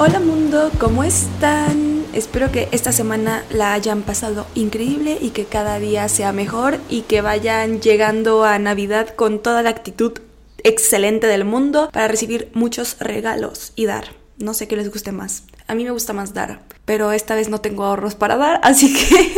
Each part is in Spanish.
Hola mundo, ¿cómo están? Espero que esta semana la hayan pasado increíble y que cada día sea mejor y que vayan llegando a Navidad con toda la actitud excelente del mundo para recibir muchos regalos y dar. No sé qué les guste más. A mí me gusta más dar, pero esta vez no tengo ahorros para dar, así que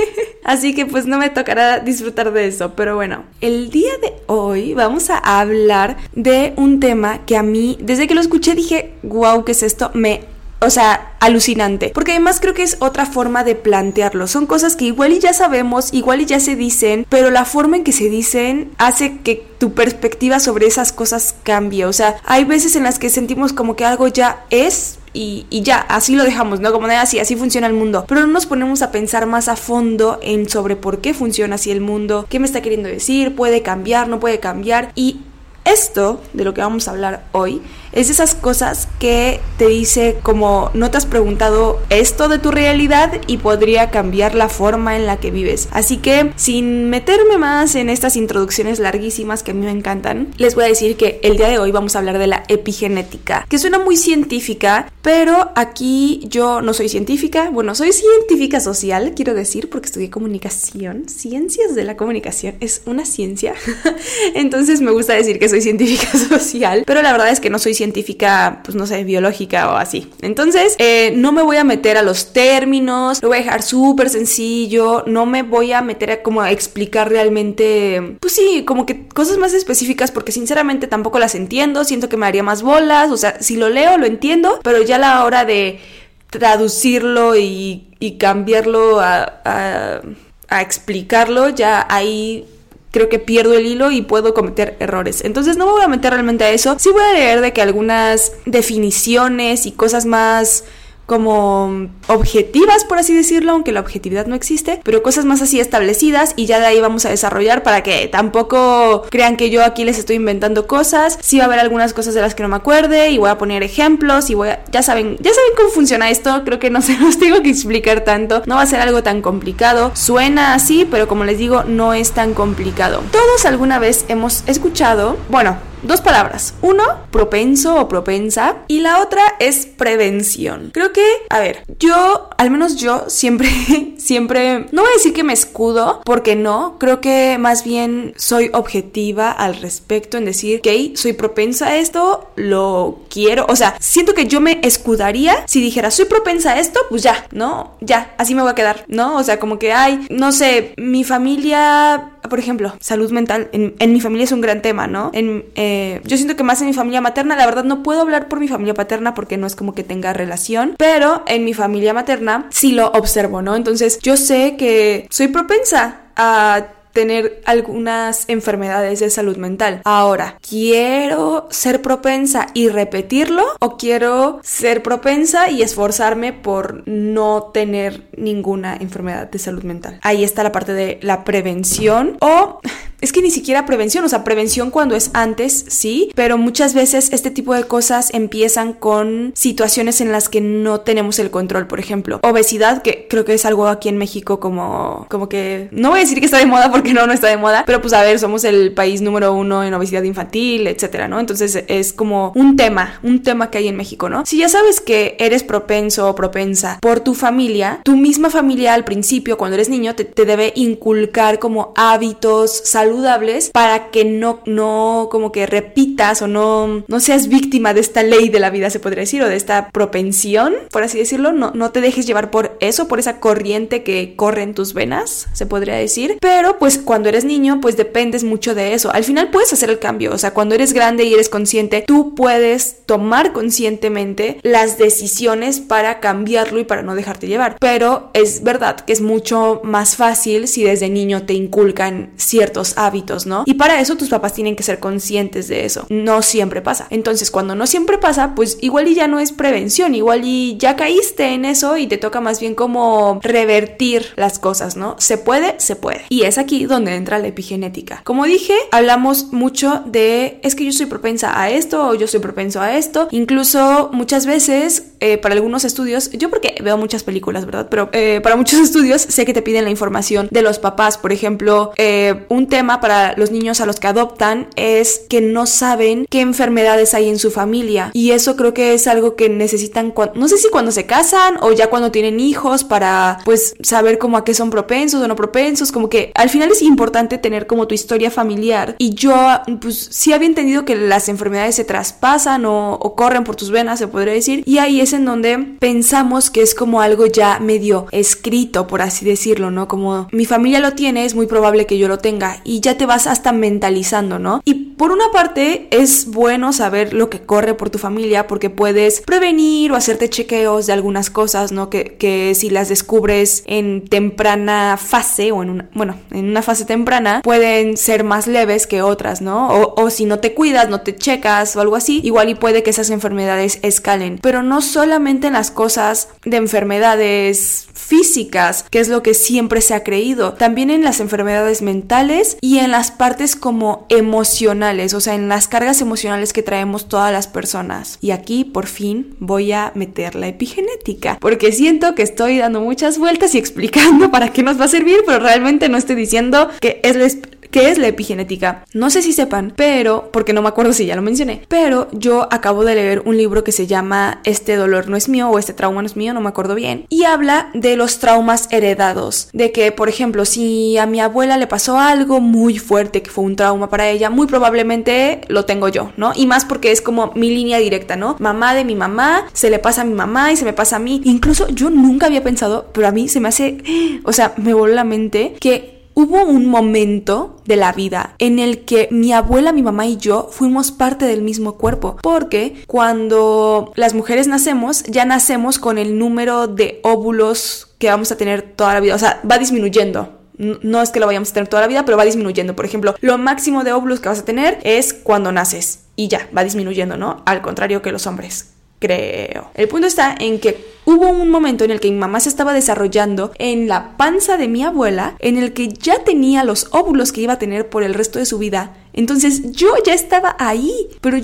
así que pues no me tocará disfrutar de eso, pero bueno, el día de hoy vamos a hablar de un tema que a mí desde que lo escuché dije, "Wow, ¿qué es esto?" Me o sea, alucinante. Porque además creo que es otra forma de plantearlo. Son cosas que igual y ya sabemos, igual y ya se dicen, pero la forma en que se dicen hace que tu perspectiva sobre esas cosas cambie. O sea, hay veces en las que sentimos como que algo ya es, y, y, ya, así lo dejamos, ¿no? Como de así, así funciona el mundo. Pero no nos ponemos a pensar más a fondo en sobre por qué funciona así el mundo, qué me está queriendo decir, puede cambiar, no puede cambiar. Y esto, de lo que vamos a hablar hoy, es esas cosas que te dice como no te has preguntado esto de tu realidad y podría cambiar la forma en la que vives. Así que sin meterme más en estas introducciones larguísimas que a mí me encantan, les voy a decir que el día de hoy vamos a hablar de la epigenética, que suena muy científica, pero aquí yo no soy científica, bueno, soy científica social, quiero decir, porque estudié comunicación, ciencias de la comunicación, es una ciencia, entonces me gusta decir que soy científica social, pero la verdad es que no soy científica, pues no sé, biológica o así. Entonces, eh, no me voy a meter a los términos, lo voy a dejar súper sencillo, no me voy a meter a como a explicar realmente, pues sí, como que cosas más específicas porque sinceramente tampoco las entiendo, siento que me haría más bolas, o sea, si lo leo lo entiendo, pero ya a la hora de traducirlo y, y cambiarlo a, a, a explicarlo, ya ahí creo que pierdo el hilo y puedo cometer errores. Entonces no me voy a meter realmente a eso. Sí voy a leer de que algunas definiciones y cosas más como objetivas, por así decirlo, aunque la objetividad no existe, pero cosas más así establecidas y ya de ahí vamos a desarrollar para que tampoco crean que yo aquí les estoy inventando cosas. Sí va a haber algunas cosas de las que no me acuerde y voy a poner ejemplos y voy a... Ya saben, ya saben cómo funciona esto, creo que no se los tengo que explicar tanto, no va a ser algo tan complicado. Suena así, pero como les digo, no es tan complicado. Todos alguna vez hemos escuchado, bueno, dos palabras. Uno, propenso o propensa. Y la otra es prevención. Creo que, a ver, yo, al menos yo, siempre, siempre, no voy a decir que me escudo, porque no. Creo que más bien soy objetiva al respecto en decir, ok, soy propensa a esto, lo quiero. O sea, siento que yo me escudaría si dijera, soy propensa a esto, pues ya, ¿no? Ya, así me voy a quedar, ¿no? O sea, como que hay, no sé, mi familia, por ejemplo, salud mental, en, mi familia es un gran tema, ¿no? En, eh, yo siento que más en mi familia materna, la verdad no puedo hablar por mi familia paterna porque no es como que tenga relación, pero en mi familia materna sí lo observo, ¿no? Entonces yo sé que soy propensa a tener algunas enfermedades de salud mental. Ahora, ¿quiero ser propensa y repetirlo o quiero ser propensa y esforzarme por no tener ninguna enfermedad de salud mental? Ahí está la parte de la prevención o es que ni siquiera prevención, o sea, prevención cuando es antes, sí, pero muchas veces este tipo de cosas empiezan con situaciones en las que no tenemos el control, por ejemplo, obesidad, que creo que es algo aquí en México como, como que, no voy a decir que está de moda porque no, no está de moda, pero pues a ver, somos el país número uno en obesidad infantil, etcétera, ¿no? Entonces es como un tema, un tema que hay en México, ¿no? Si ya sabes que eres propenso o propensa por tu familia, tu misma familia al principio, cuando eres niño, te, debe inculcar como hábitos, salud saludables para que no, no como que repitas o no, no seas víctima de esta ley de la vida, se podría decir, o de esta propensión, por así decirlo, no, no te dejes llevar por eso, por esa corriente que corre en tus venas, se podría decir, pero pues cuando eres niño, pues dependes mucho de eso. Al final puedes hacer el cambio, o sea, cuando eres grande y eres consciente, tú puedes tomar conscientemente las decisiones para cambiarlo y para no dejarte llevar. Pero es verdad que es mucho más fácil si desde niño te inculcan ciertos hábitos, ¿no? Y para eso tus papás tienen que ser conscientes de eso. No siempre pasa. Entonces, cuando no siempre pasa, pues igual y ya no es prevención, igual y ya caíste en eso y te toca más bien como revertir las cosas, ¿no? Se puede, se puede. Y es aquí donde entra la epigenética. Como dije, hablamos mucho de es que yo soy propensa a esto o yo soy propenso a esto. Incluso muchas veces eh, para algunos estudios, yo porque veo muchas películas, ¿verdad? Pero eh, para muchos estudios sé que te piden la información de los papás. Por ejemplo, eh, un tema para los niños a los que adoptan es que no saben qué enfermedades hay en su familia. Y eso creo que es algo que necesitan, no sé si cuando se casan o ya cuando tienen hijos para pues saber como a qué son propensos o no propensos. Como que al final es importante tener como tu historia familiar. Y yo pues sí había entendido que las enfermedades se traspasan o, o corren por tus venas, se podría decir. Y ahí es en donde pensamos que es como algo ya medio escrito, por así decirlo, ¿no? Como mi familia lo tiene, es muy probable que yo lo tenga. Y ya te vas hasta mentalizando, ¿no? Y por una parte es bueno saber lo que corre por tu familia porque puedes prevenir o hacerte chequeos de algunas cosas, ¿no? Que, que si las descubres en temprana fase o en una, bueno, en una fase temprana pueden ser más leves que otras, ¿no? O, o si no te cuidas, no te checas o algo así, igual y puede que esas enfermedades escalen. Pero no solamente en las cosas de enfermedades físicas, que es lo que siempre se ha creído, también en las enfermedades mentales y en las partes como emocionales, o sea, en las cargas emocionales que traemos todas las personas. Y aquí por fin voy a meter la epigenética, porque siento que estoy dando muchas vueltas y explicando para qué nos va a servir, pero realmente no estoy diciendo que es la ¿Qué es la epigenética? No sé si sepan, pero, porque no me acuerdo si ya lo mencioné, pero yo acabo de leer un libro que se llama Este dolor no es mío o Este trauma no es mío, no me acuerdo bien, y habla de los traumas heredados, de que, por ejemplo, si a mi abuela le pasó algo muy fuerte, que fue un trauma para ella, muy probablemente lo tengo yo, ¿no? Y más porque es como mi línea directa, ¿no? Mamá de mi mamá, se le pasa a mi mamá y se me pasa a mí. Incluso yo nunca había pensado, pero a mí se me hace, o sea, me voló la mente que Hubo un momento de la vida en el que mi abuela, mi mamá y yo fuimos parte del mismo cuerpo, porque cuando las mujeres nacemos, ya nacemos con el número de óvulos que vamos a tener toda la vida, o sea, va disminuyendo, no es que lo vayamos a tener toda la vida, pero va disminuyendo. Por ejemplo, lo máximo de óvulos que vas a tener es cuando naces y ya, va disminuyendo, ¿no? Al contrario que los hombres creo. El punto está en que hubo un momento en el que mi mamá se estaba desarrollando en la panza de mi abuela, en el que ya tenía los óvulos que iba a tener por el resto de su vida. Entonces yo ya estaba ahí, pero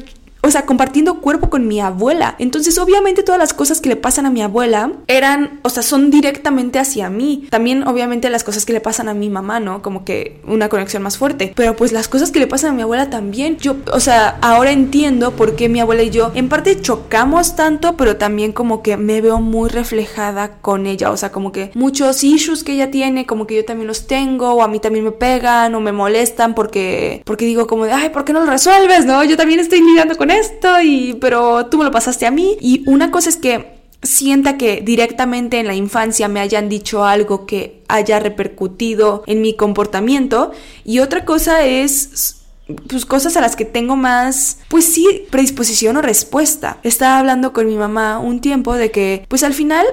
o sea, compartiendo cuerpo con mi abuela. Entonces, obviamente todas las cosas que le pasan a mi abuela eran, o sea, son directamente hacia mí. También, obviamente, las cosas que le pasan a mi mamá, ¿no? Como que una conexión más fuerte. Pero pues las cosas que le pasan a mi abuela también. Yo, o sea, ahora entiendo por qué mi abuela y yo en parte chocamos tanto, pero también como que me veo muy reflejada con ella. O sea, como que muchos issues que ella tiene, como que yo también los tengo, o a mí también me pegan, o me molestan porque, porque digo como de, ay, ¿por qué no lo resuelves? No, yo también estoy lidiando con esto y pero tú me lo pasaste a mí y una cosa es que sienta que directamente en la infancia me hayan dicho algo que haya repercutido en mi comportamiento y otra cosa es pues cosas a las que tengo más, pues sí, predisposición o respuesta. Estaba hablando con mi mamá un tiempo de que, pues al final,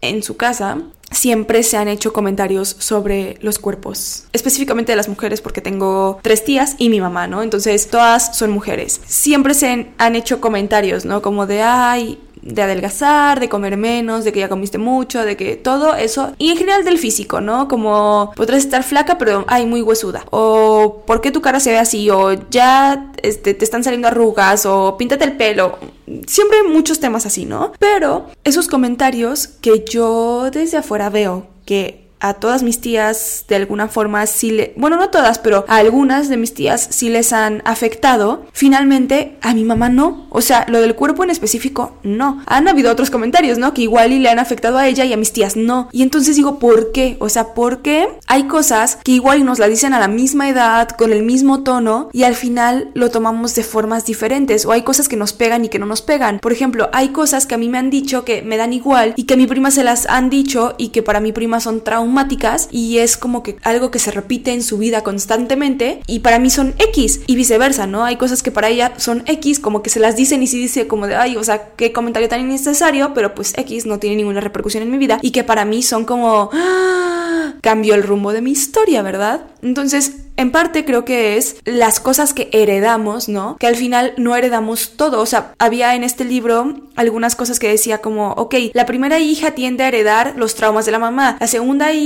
en su casa, siempre se han hecho comentarios sobre los cuerpos, específicamente de las mujeres porque tengo tres tías y mi mamá, ¿no? Entonces todas son mujeres. Siempre se han hecho comentarios, ¿no? Como de, ay, de adelgazar, de comer menos, de que ya comiste mucho, de que todo eso. Y en general del físico, ¿no? Como podrás estar flaca, pero ay, muy huesuda. O por qué tu cara se ve así, o ya este, te están saliendo arrugas, o píntate el pelo. Siempre muchos temas así, ¿no? Pero esos comentarios que yo desde afuera veo que a todas mis tías de alguna forma sí le, bueno, no todas, pero a algunas de mis tías sí les han afectado. Finalmente, a mi mamá no. O sea, lo del cuerpo en específico, no. Han habido otros comentarios, ¿no? Que igual y le han afectado a ella y a mis tías no. Y entonces digo, ¿por qué? O sea, ¿por qué hay cosas que igual y nos la dicen a la misma edad, con el mismo tono, y al final lo tomamos de formas diferentes? O hay cosas que nos pegan y que no nos pegan. Por ejemplo, hay cosas que a mí me han dicho que me dan igual y que a mi prima se las han dicho y que para mi prima son traumas y es como que algo que se repite en su vida constantemente y para mí son X y viceversa, ¿no? Hay cosas que para ella son X, como que se las dicen y se dice como de, ay, o sea, qué comentario tan innecesario, pero pues X no tiene ninguna repercusión en mi vida y que para mí son como... ¡ah! cambió el rumbo de mi historia, ¿verdad? Entonces, en parte creo que es las cosas que heredamos, ¿no? Que al final no heredamos todo. O sea, había en este libro algunas cosas que decía como, ok, la primera hija tiende a heredar los traumas de la mamá. La segunda hija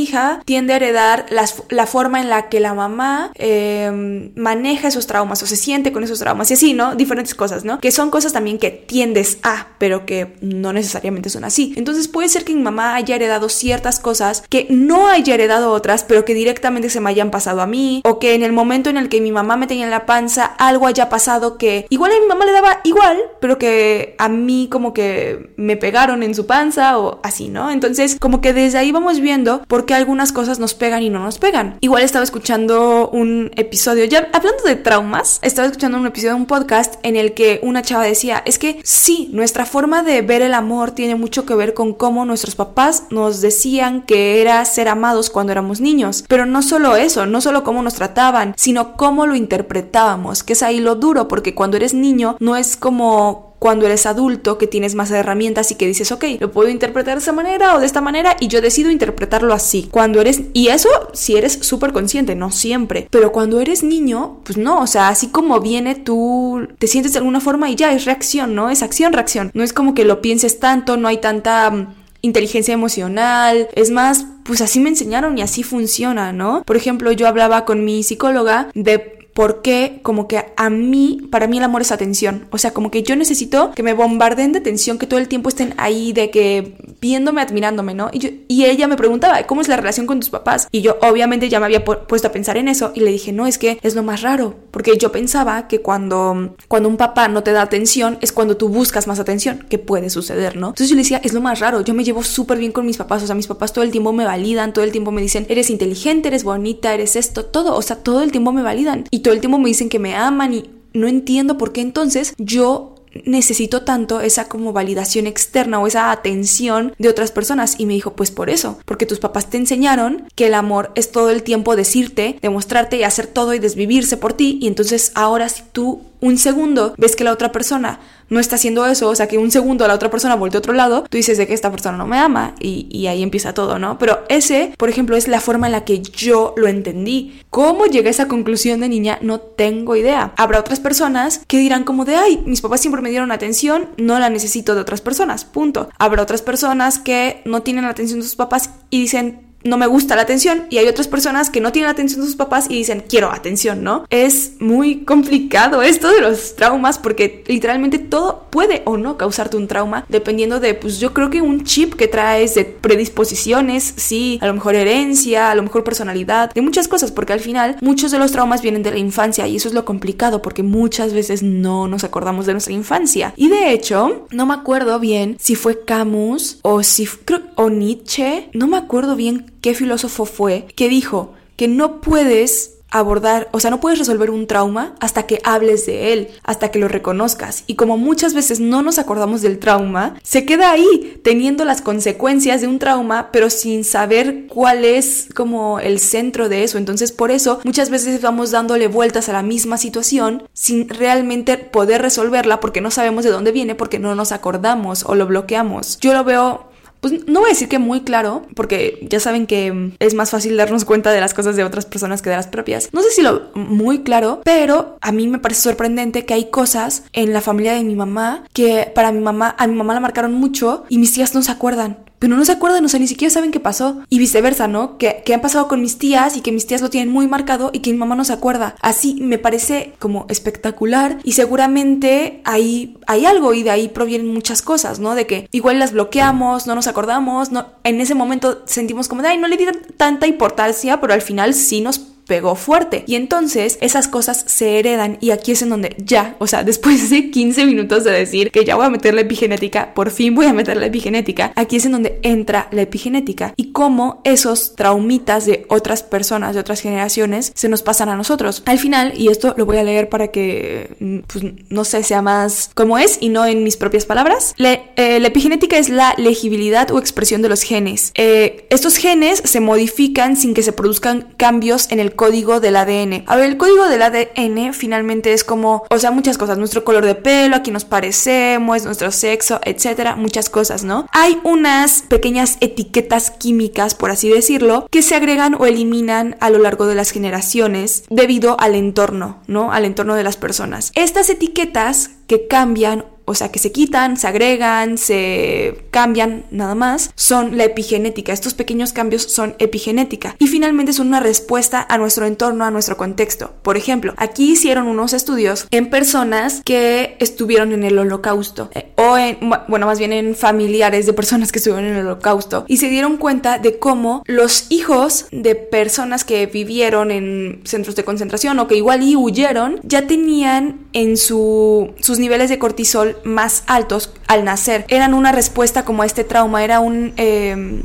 tiende a heredar la forma en la que la mamá em, maneja esos traumas o se siente con esos traumas. Y así, ¿no? Diferentes cosas, ¿no? Que son cosas también que tiendes a, pero que no necesariamente son así. Entonces puede ser que mi mamá haya heredado ciertas cosas que no haya heredado otras, pero que directamente se me hayan pasado a mí o que en el momento en el que mi mamá me tenía en la panza algo haya pasado que igual a mi mamá le daba igual, pero que a mí como que me pegaron en su panza o así, ¿no? Entonces como que desde ahí vamos viendo por algunas cosas nos pegan y no nos pegan. Igual estaba escuchando un episodio, ya hablando de traumas, estaba escuchando un episodio de un podcast en el que una chava decía, es que sí, nuestra forma de ver el amor tiene mucho que ver con cómo nuestros papás nos decían que era ser amados cuando éramos niños, pero no solo eso, no solo cómo nos trataban, sino cómo lo interpretábamos, que es ahí lo duro, porque cuando eres niño no es como cuando eres adulto que tienes más herramientas y que dices, ok, lo puedo interpretar de esa manera o de esta manera y yo decido interpretarlo así. Cuando eres, y eso si eres súper consciente, no siempre, pero cuando eres niño, pues no, o sea, así como viene tú te sientes de alguna forma y ya es reacción, ¿no? Es acción, reacción. No es como que lo pienses tanto, no hay tanta mm, inteligencia emocional, es más, pues así me enseñaron y así funciona, ¿no? Por ejemplo, yo hablaba con mi psicóloga de porque como que a mí, para mí el amor es atención. O sea, como que yo necesito que me bombarden de atención, que todo el tiempo estén ahí, de que viéndome, admirándome, ¿no? Y, yo, y ella me preguntaba, ¿cómo es la relación con tus papás? Y yo obviamente ya me había puesto a pensar en eso y le dije, no, es que es lo más raro, porque yo pensaba que cuando, cuando un papá no te da atención es cuando tú buscas más atención, que puede suceder, ¿no? Entonces yo le decía, es lo más raro, yo me llevo súper bien con mis papás, o sea, mis papás todo el tiempo me validan, todo el tiempo me dicen, eres inteligente, eres bonita, eres esto, todo, o sea, todo el tiempo me validan. Todo el tiempo me dicen que me aman y no entiendo por qué entonces yo necesito tanto esa como validación externa o esa atención de otras personas. Y me dijo pues por eso porque tus papás te enseñaron que el amor es todo el tiempo decirte demostrarte y hacer todo y desvivirse por ti. Y entonces ahora si tú un segundo ves que la otra persona no está haciendo eso, o sea que un segundo la otra persona vuelve a otro lado, tú dices de que esta persona no me ama y, ahí empieza todo, ¿no? Pero ese, por ejemplo, es la forma en la que yo lo entendí. ¿Cómo llegué a esa conclusión de niña? No tengo idea. Habrá otras personas que dirán como de, ay, mis papás siempre me dieron atención, no la necesito de otras personas, punto. Habrá otras personas que no tienen la atención de sus papás y dicen, no me gusta la atención y hay otras personas que no tienen atención de sus papás y dicen quiero atención, ¿no? Es muy complicado esto de los traumas porque literalmente todo puede o no causarte un trauma dependiendo de, pues yo creo que un chip que traes de predisposiciones, sí, a lo mejor herencia, a lo mejor personalidad, de muchas cosas porque al final muchos de los traumas vienen de la infancia y eso es lo complicado porque muchas veces no nos acordamos de nuestra infancia. Y de hecho, no me acuerdo bien si fue Camus o si o Nietzsche, no me acuerdo bien qué filósofo fue que dijo que no puedes abordar, o sea, no puedes resolver un trauma hasta que hables de él, hasta que lo reconozcas. Y como muchas veces no nos acordamos del trauma, se queda ahí teniendo las consecuencias de un trauma, pero sin saber cuál es como el centro de eso. Entonces, por eso muchas veces vamos dándole vueltas a la misma situación sin realmente poder resolverla porque no sabemos de dónde viene, porque no nos acordamos o lo bloqueamos. Yo lo veo pues no voy a decir que muy claro, porque ya saben que es más fácil darnos cuenta de las cosas de otras personas que de las propias. No sé si lo muy claro, pero a mí me parece sorprendente que hay cosas en la familia de mi mamá que para mi mamá, a mi mamá la marcaron mucho y mis tías no se acuerdan pero no se acuerdan, o sea, ni siquiera saben qué pasó. Y viceversa, ¿no? Que, que han pasado con mis tías y que mis tías lo tienen muy marcado y que mi mamá no se acuerda. Así me parece como espectacular y seguramente ahí hay algo y de ahí provienen muchas cosas, ¿no? De que igual las bloqueamos, no nos acordamos, no, en ese momento sentimos como de, ay, no le di tanta importancia, pero al final sí nos pegó fuerte. Y entonces esas cosas se heredan y aquí es en donde ya, o sea, después de 15 minutos de decir que ya voy a meter la epigenética, por fin voy a meter la epigenética, aquí es en donde entra la epigenética y cómo esos traumitas de otras personas, de otras generaciones, se nos pasan a nosotros. Al final, y esto lo voy a leer para que, mm, pues, no sé, sea más como es y no en mis propias palabras, eh, la epigenética es la legibilidad o expresión de los genes. Eh, estos genes se modifican sin que se produzcan cambios en el código del ADN. A ver, el código del ADN finalmente es como, o sea, muchas cosas, nuestro color de pelo, aquí nos parecemos, nuestro sexo, etcétera, muchas cosas, ¿no? Hay unas pequeñas etiquetas químicas, por así decirlo, que se agregan o eliminan a lo largo de las generaciones debido al entorno, ¿no? Al entorno de las personas. Estas etiquetas que cambian o sea, que se quitan, se agregan, se cambian, nada más, son la epigenética. Estos pequeños cambios son epigenética y finalmente son una respuesta a nuestro entorno, a nuestro contexto. Por ejemplo, aquí hicieron unos estudios en personas que estuvieron en el holocausto eh, o en, bueno, más bien en familiares de personas que estuvieron en el holocausto y se dieron cuenta de cómo los hijos de personas que vivieron en centros de concentración o que igual y huyeron ya tenían en su, sus niveles de cortisol más altos al nacer. Eran una respuesta como a este trauma, era un... Em,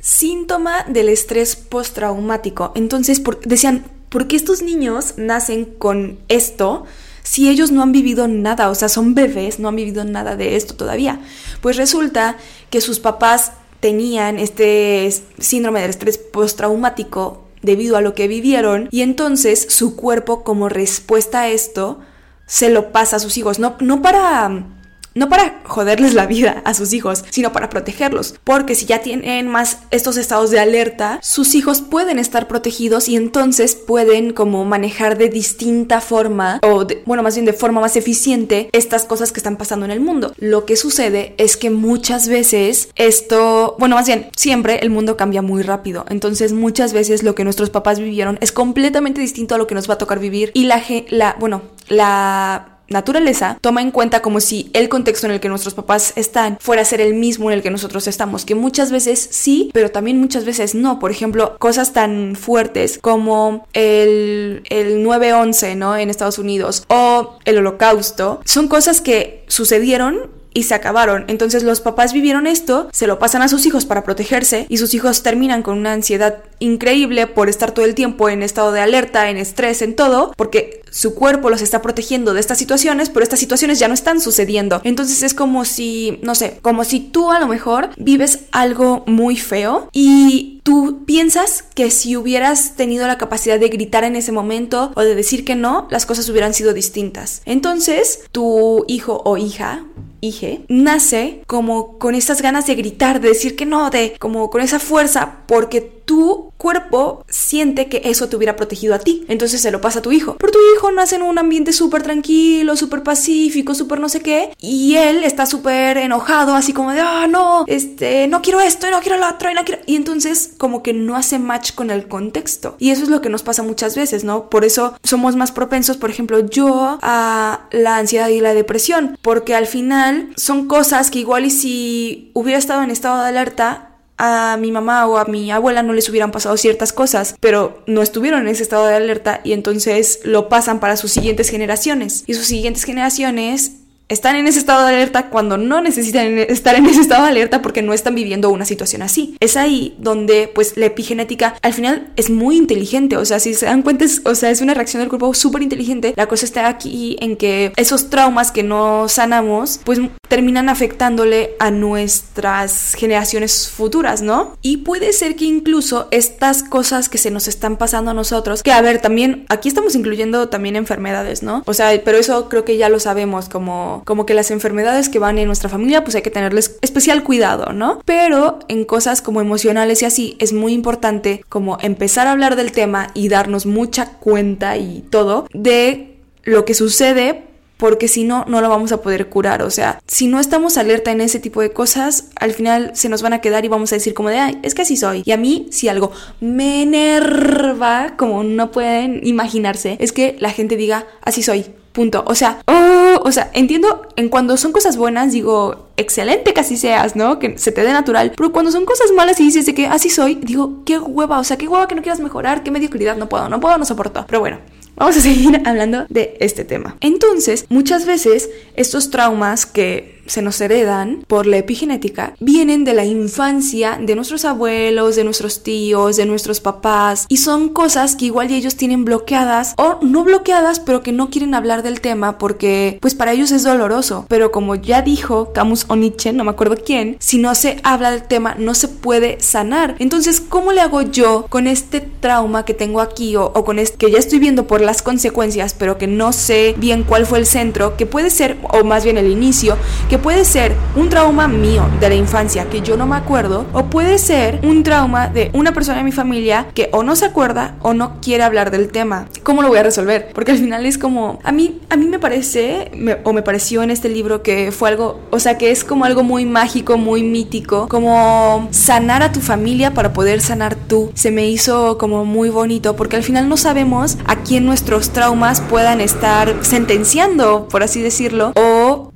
síntoma del estrés postraumático. Entonces decían, ¿por qué estos niños nacen con esto si ellos no han vivido nada? O sea, son bebés, no han vivido nada de esto todavía. Pues resulta que sus papás tenían este síndrome del estrés postraumático debido a lo que vivieron y entonces su cuerpo como respuesta a esto se lo pasa a sus hijos, no, no para no para joderles la vida a sus hijos, sino para protegerlos. Porque si ya tienen más estos estados de alerta, sus hijos pueden estar protegidos y entonces pueden como manejar de distinta forma, o bueno, más bien de forma más eficiente, estas cosas que están pasando en el mundo. Lo que sucede es que muchas veces esto, bueno, más bien, siempre el mundo cambia muy rápido. Entonces muchas veces lo que nuestros papás vivieron es completamente distinto a lo que nos va a tocar vivir y la, la bueno, la naturaleza toma en cuenta como si el contexto en el que nuestros papás están fuera a ser el mismo en el que nosotros estamos, que muchas veces sí, pero también muchas veces no. Por ejemplo, cosas tan fuertes como el, el 9-11, ¿no? En Estados Unidos o el holocausto, son cosas que sucedieron y se acabaron. Entonces los papás vivieron esto, se lo pasan a sus hijos para protegerse y sus hijos terminan con una ansiedad increíble por estar todo el tiempo en estado de alerta, en estrés, en todo, porque su cuerpo los está protegiendo de estas situaciones, pero estas situaciones ya no están sucediendo. Entonces es como si, no sé, como si tú a lo mejor vives algo muy feo y tú piensas que si hubieras tenido la capacidad de gritar en ese momento o de decir que no, las cosas hubieran sido distintas. Entonces, tu hijo o hija hije, nace como con estas ganas de gritar, de decir que no, de como con esa fuerza, porque tu cuerpo siente que eso te hubiera protegido a ti. Entonces se lo pasa a tu hijo. Pero tu hijo nace en un ambiente súper tranquilo, súper pacífico, súper no sé qué, y él está súper enojado, así como de, ah, no, este, no quiero esto, no quiero lo otro, y no quiero. Y entonces como que no hace match con el contexto. Y eso es lo que nos pasa muchas veces, ¿no? Por eso somos más propensos, por ejemplo, yo a la ansiedad y la depresión, porque al final son cosas que igual y si hubiera estado en estado de alerta, a mi mamá o a mi abuela no les hubieran pasado ciertas cosas, pero no estuvieron en ese estado de alerta y entonces lo pasan para sus siguientes generaciones. Y sus siguientes generaciones están en ese estado de alerta cuando no necesitan estar en ese estado de alerta porque no están viviendo una situación así. Es ahí donde pues la epigenética al final es muy inteligente, o sea, si se dan cuenta, es, o sea, es una reacción del cuerpo súper inteligente. La cosa está aquí en que esos traumas que no sanamos pues terminan afectándole a nuestras generaciones futuras, ¿no? Y puede ser que incluso estas cosas que se nos están pasando a nosotros, que a ver, también aquí estamos incluyendo también enfermedades, ¿no? O sea, pero eso creo que ya lo sabemos como como, que las enfermedades que van en nuestra familia, pues hay que tenerles especial cuidado, ¿no? Pero en cosas como emocionales y así, es muy importante como empezar a hablar del tema y darnos mucha cuenta y todo de lo que sucede porque si no, no lo vamos a poder curar. O sea, si no estamos alerta en ese tipo de cosas, al final se nos van a quedar y vamos a decir como de, ay, es que así soy. Y a mí, si algo me enerva, como no pueden imaginarse, es que la gente diga, así soy. O sea, oh, o sea, entiendo en cuando son cosas buenas, digo, excelente que así seas, ¿no? Que se te dé natural. Pero cuando son cosas malas y dices de que así soy, digo, qué hueva, o sea, qué hueva que no quieras mejorar, qué mediocridad, no puedo, no puedo, no soporto. Pero bueno, vamos a seguir hablando de este tema. Entonces, muchas veces estos traumas que se nos heredan por la epigenética vienen de la infancia de nuestros abuelos, de nuestros tíos, de nuestros papás y son cosas que igual ellos tienen bloqueadas o no bloqueadas pero que no quieren hablar del tema porque pues para ellos es doloroso. Pero como ya dijo Camus o no me acuerdo quién, si no se habla del tema no se puede sanar. Entonces, ¿cómo le hago yo con este trauma que tengo aquí o, o con este que ya estoy viendo por las consecuencias pero que no sé bien cuál fue el centro, que puede ser, o más bien el inicio, que puede ser un trauma mío de la infancia que yo no me acuerdo, o puede ser un trauma de una persona de mi familia que o no se acuerda o no quiere hablar del tema. ¿Cómo lo voy a resolver? Porque al final es como, a mí, a mí me parece, o me pareció en este libro que fue algo, o sea, que es como algo muy mágico, muy mítico, como sanar a tu familia para poder sanar tú. Se me hizo como muy bonito porque al final no sabemos a quién nuestros traumas puedan estar sentenciando, por así decirlo,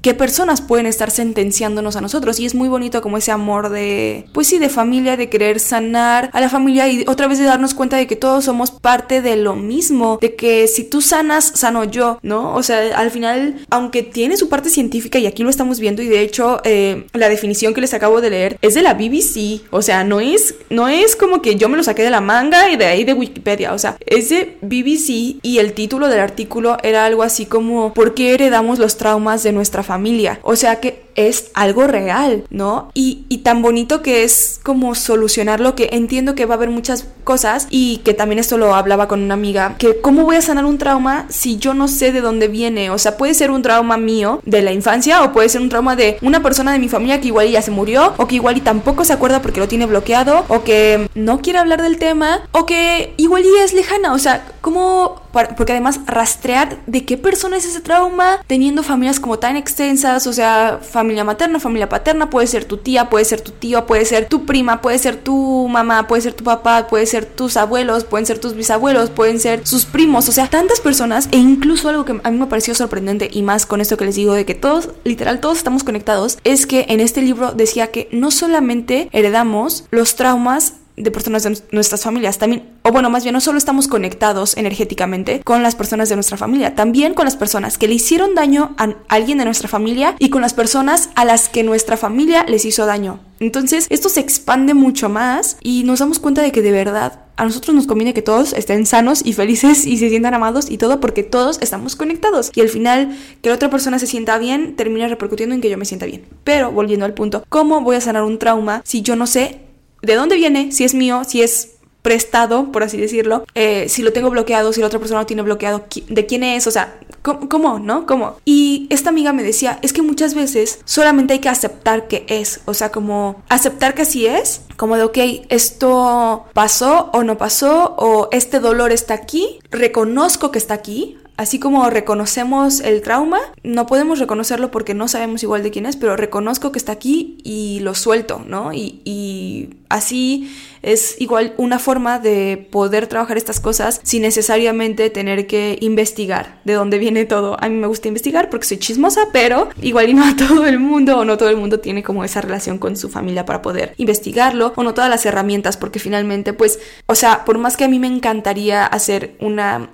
qué personas pueden estar sentenciándonos a nosotros. Y es muy bonito como ese amor de, pues sí, de familia, de querer sanar a la familia y otra vez de darnos cuenta de que todos somos parte de lo mismo, de que si tú sanas, sano yo, ¿no? O sea, al final, aunque tiene su parte científica y aquí lo estamos viendo y de hecho eh, la definición que les acabo de leer es de la BBC, o sea, no es, no es como que yo me lo saqué de la manga y de ahí de Wikipedia, o sea, es de BBC y el título del artículo era algo así como ¿por qué heredamos los traumas de nuestra familia? O sea que es algo real, ¿no? Y, y, tan bonito que es como solucionarlo, que entiendo que va a haber muchas cosas y que también esto lo hablaba con una amiga, que cómo voy a sanar un trauma si yo no sé de dónde viene, o sea, puede ser un trauma mío de la infancia o puede ser un trauma de una persona de mi familia que igual ya se murió o que igual y tampoco se acuerda porque lo tiene bloqueado o que no quiere hablar del tema o que igual y es lejana, o sea, cómo porque además rastrear de qué persona es ese trauma teniendo familias como tan extensas, o sea, familia materna, familia paterna, puede ser tu tía, puede ser tu tío, puede ser tu prima, puede ser tu mamá, puede ser tu papá, puede ser tus abuelos, pueden ser tus bisabuelos, pueden ser sus primos, o sea, tantas personas e incluso algo que a mí me pareció sorprendente y más con esto que les digo de que todos, literal, todos estamos conectados, es que en este libro decía que no solamente heredamos los traumas de personas de nuestras familias. También, o bueno, más bien no solo estamos conectados energéticamente con las personas de nuestra familia, también con las personas que le hicieron daño a alguien de nuestra familia y con las personas a las que nuestra familia les hizo daño. Entonces, esto se expande mucho más y nos damos cuenta de que de verdad a nosotros nos conviene que todos estén sanos y felices y se sientan amados y todo porque todos estamos conectados. Y al final, que la otra persona se sienta bien termina repercutiendo en que yo me sienta bien. Pero volviendo al punto, ¿cómo voy a sanar un trauma si yo no sé de dónde viene, si es mío, si es prestado, por así decirlo, eh, si lo tengo bloqueado, si la otra persona lo tiene bloqueado, de quién es, o sea, ¿cómo, no? ¿Cómo? Y esta amiga me decía, es que muchas veces solamente hay que aceptar que es, o sea, como aceptar que así es, como de, ok, esto pasó o no pasó, o este dolor está aquí, reconozco que está aquí, Así como reconocemos el trauma, no podemos reconocerlo porque no sabemos igual de quién es, pero reconozco que está aquí y lo suelto, ¿no? Y, así es igual una forma de poder trabajar estas cosas sin necesariamente tener que investigar de dónde viene todo. A mí me gusta investigar porque soy chismosa, pero igual y no a todo el mundo o no todo el mundo tiene como esa relación con su familia para poder investigarlo o no todas las herramientas porque finalmente pues, o sea, por más que a mí me encantaría hacer una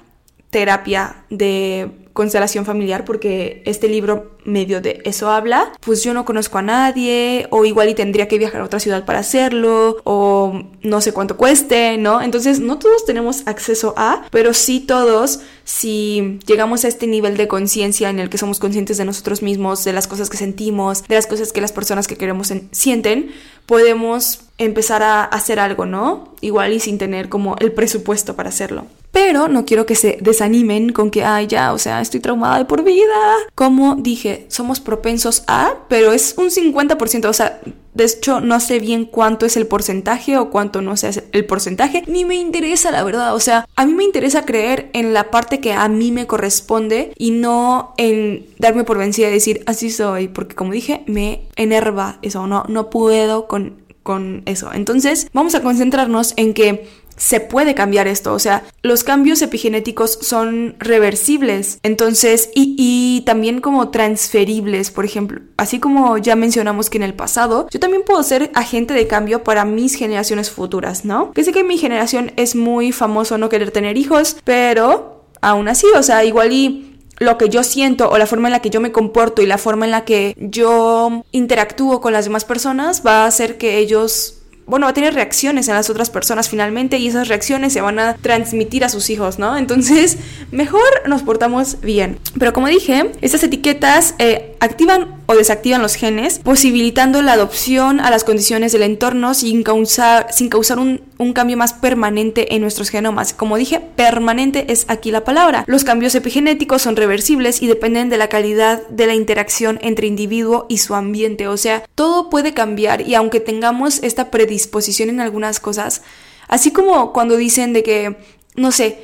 terapia de constelación familiar porque este libro medio de eso habla, pues yo no conozco a nadie o igual y tendría que viajar a otra ciudad para hacerlo o no sé cuánto cueste, ¿no? Entonces no todos tenemos acceso a, pero sí todos si llegamos a este nivel de conciencia en el que somos conscientes de nosotros mismos, de las cosas que sentimos, de las cosas que las personas que queremos sienten, podemos empezar a hacer algo, ¿no? Igual y sin tener como el presupuesto para hacerlo. Pero no quiero que se desanimen con que, ay, ya, o sea, estoy traumada de por vida. Como dije, somos propensos a, pero es un 50%, o sea, de hecho, no sé bien cuánto es el porcentaje o cuánto no sé el porcentaje. Ni me interesa, la verdad. O sea, a mí me interesa creer en la parte que a mí me corresponde y no en darme por vencida y decir así soy. Porque como dije, me enerva eso. No, no puedo con, con eso. Entonces, vamos a concentrarnos en que se puede cambiar esto, o sea, los cambios epigenéticos son reversibles, entonces, y, también como transferibles, por ejemplo, así como ya mencionamos que en el pasado, yo también puedo ser agente de cambio para mis generaciones futuras, ¿no? Que sé que mi generación es muy famoso no querer tener hijos, pero aún así, o sea, igual y lo que yo siento o la forma en la que yo me comporto y la forma en la que yo interactúo con las demás personas va a hacer que ellos bueno, va a tener reacciones en las otras personas finalmente y esas reacciones se van a transmitir a sus hijos, ¿no? Entonces, mejor nos portamos bien. Pero como dije, estas etiquetas eh, activan o desactivan los genes, posibilitando la adopción a las condiciones del entorno sin causar, sin causar un, un cambio más permanente en nuestros genomas. Como dije, permanente es aquí la palabra. Los cambios epigenéticos son reversibles y dependen de la calidad de la interacción entre individuo y su ambiente. O sea, todo puede cambiar y aunque tengamos esta predisposición, disposición en algunas cosas, así como cuando dicen de que, no sé,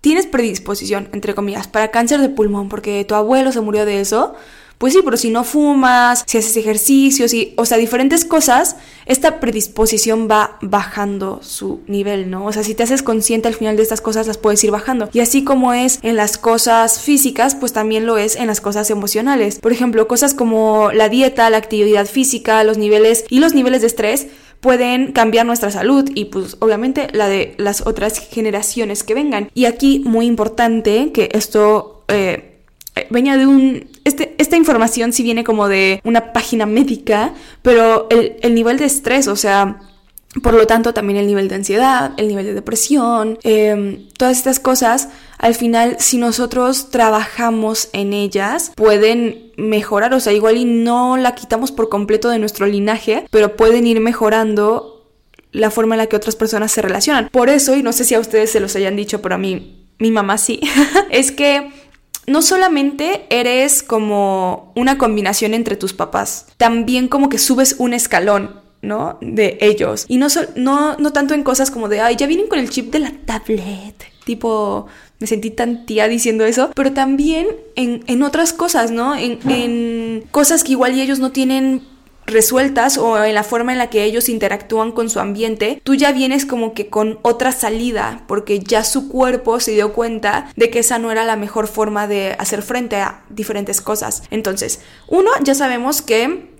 tienes predisposición, entre comillas, para cáncer de pulmón porque tu abuelo se murió de eso, pues sí, pero si no fumas, si haces ejercicios, y, o sea, diferentes cosas, esta predisposición va bajando su nivel, ¿no? O sea, si te haces consciente al final de estas cosas, las puedes ir bajando. Y así como es en las cosas físicas, pues también lo es en las cosas emocionales. Por ejemplo, cosas como la dieta, la actividad física, los niveles y los niveles de estrés pueden cambiar nuestra salud y pues obviamente la de las otras generaciones que vengan. Y aquí muy importante que esto eh, venga de un... Este, esta información sí viene como de una página médica, pero el, el nivel de estrés, o sea, por lo tanto, también el nivel de ansiedad, el nivel de depresión, em, todas estas cosas, al final, si nosotros trabajamos en ellas, pueden mejorar, o sea, igual y no la quitamos por completo de nuestro linaje, pero pueden ir mejorando la forma en la que otras personas se relacionan. Por eso, y no sé si a ustedes se los hayan dicho, pero a mí, mi mamá sí, es que no solamente eres como una combinación entre tus papás, también como que subes un escalón ¿no? De ellos. Y no, no, no tanto en cosas como de, ay, ya vienen con el chip de la tablet. Tipo, me sentí tan tía diciendo eso, pero también en, otras cosas, ¿no? En, en cosas que igual y ellos no tienen resueltas o en la forma en la que ellos interactúan con su ambiente, tú ya vienes como que con otra salida, porque ya su cuerpo se dio cuenta de que esa no era la mejor forma de hacer frente a diferentes cosas. Entonces, uno, ya sabemos que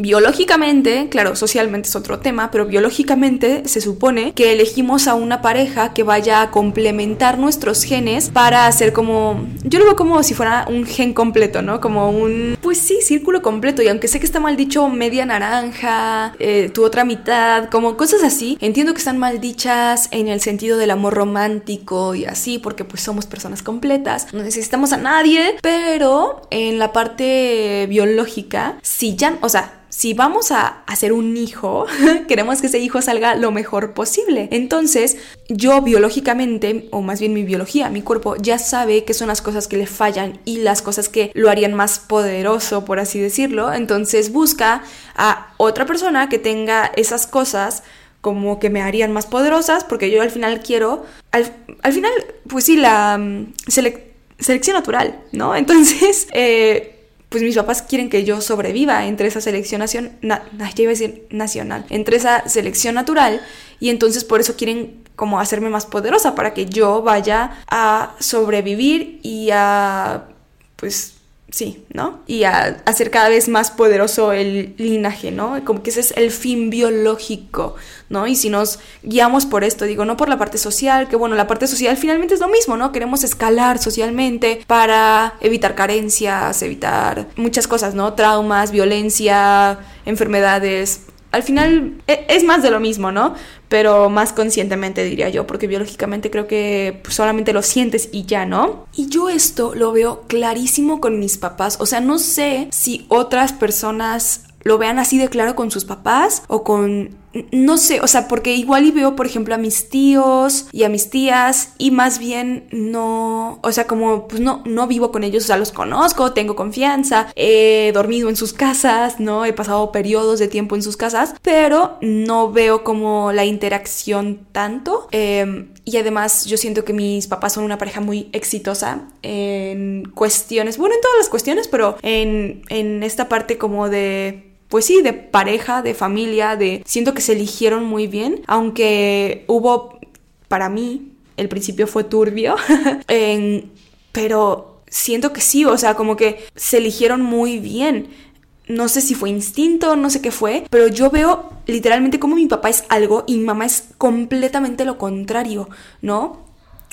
Biológicamente, claro, socialmente es otro tema, pero biológicamente se supone que elegimos a una pareja que vaya a complementar nuestros genes para hacer como, yo lo veo como si fuera un gen completo, ¿no? Como un, pues sí, círculo completo. Y aunque sé que está mal dicho media naranja, eh, tu otra mitad, como cosas así, entiendo que están mal dichas en el sentido del amor romántico y así, porque pues somos personas completas, no necesitamos a nadie, pero en la parte biológica, si ya, o sea, si vamos a hacer un hijo, queremos que ese hijo salga lo mejor posible. Entonces, yo biológicamente, o más bien mi biología, mi cuerpo, ya sabe qué son las cosas que le fallan y las cosas que lo harían más poderoso, por así decirlo. Entonces, busca a otra persona que tenga esas cosas como que me harían más poderosas, porque yo al final quiero, al, final, pues sí, la mm, selección natural, ¿no? Entonces, eh, pues mis papás quieren que yo sobreviva entre esa selección nacional, entre esa selección natural y entonces por eso quieren como hacerme más poderosa para que yo vaya a sobrevivir y a pues Sí, ¿no? Y a hacer cada vez más poderoso el linaje, ¿no? Como que ese es el fin biológico, ¿no? Y si nos guiamos por esto, digo, no por la parte social, que bueno, la parte social finalmente es lo mismo, ¿no? Queremos escalar socialmente para evitar carencias, evitar muchas cosas, ¿no? Traumas, violencia, enfermedades, al final e, es más de lo mismo, ¿no? Pero más conscientemente diría yo, porque biológicamente creo que solamente lo sientes y ya, ¿no? Y yo esto lo veo clarísimo con mis papás, o sea, no sé si otras personas lo vean así de claro con sus papás o con no sé, o sea, porque igual y veo, por ejemplo, a mis tíos y a mis tías y más bien no, o sea, como pues no, no vivo con ellos, o sea, los conozco, tengo confianza, he dormido en sus casas, ¿no? He pasado periodos de tiempo en sus casas, pero no veo como la interacción tanto. Em, y además yo siento que mis papás son una pareja muy exitosa en cuestiones, bueno, en todas las cuestiones, pero en, en esta parte como de pues sí, de pareja, de familia, de... Siento que se eligieron muy bien, aunque hubo, para mí, el principio fue turbio, pero siento que sí, o sea, como que se eligieron muy bien. No sé si fue instinto, no sé qué fue, pero yo veo literalmente como mi papá es algo y mi mamá es completamente lo contrario, ¿no?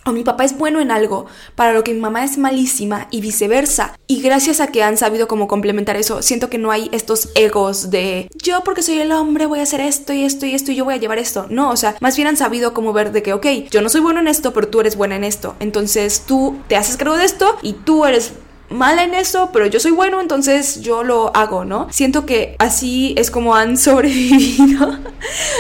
O mi papá es bueno en algo, para lo que mi mamá es malísima y viceversa. Y gracias a que han sabido cómo complementar eso, siento que no hay estos egos de yo porque soy el hombre voy a hacer esto y esto y esto y yo voy a llevar esto. No, o sea, más bien han sabido cómo ver de que, ok, yo no soy bueno en esto, pero tú eres buena en esto. Entonces tú te haces cargo de esto y tú eres mala en eso, pero yo soy bueno, entonces yo lo hago, ¿no? Siento que así es como han sobrevivido.